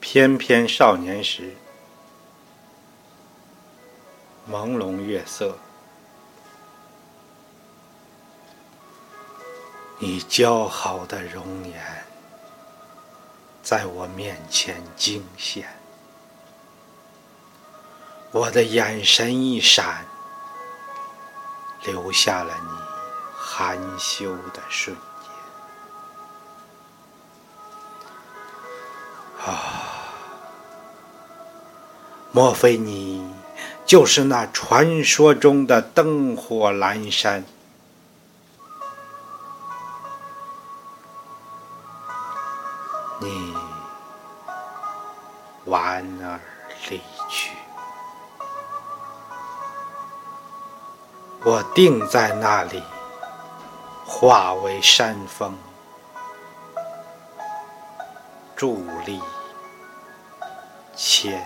翩翩少年时，朦胧月色，你姣好的容颜在我面前惊现，我的眼神一闪，留下了你含羞的瞬。莫非你就是那传说中的灯火阑珊？你莞尔离去，我定在那里，化为山峰，伫立千。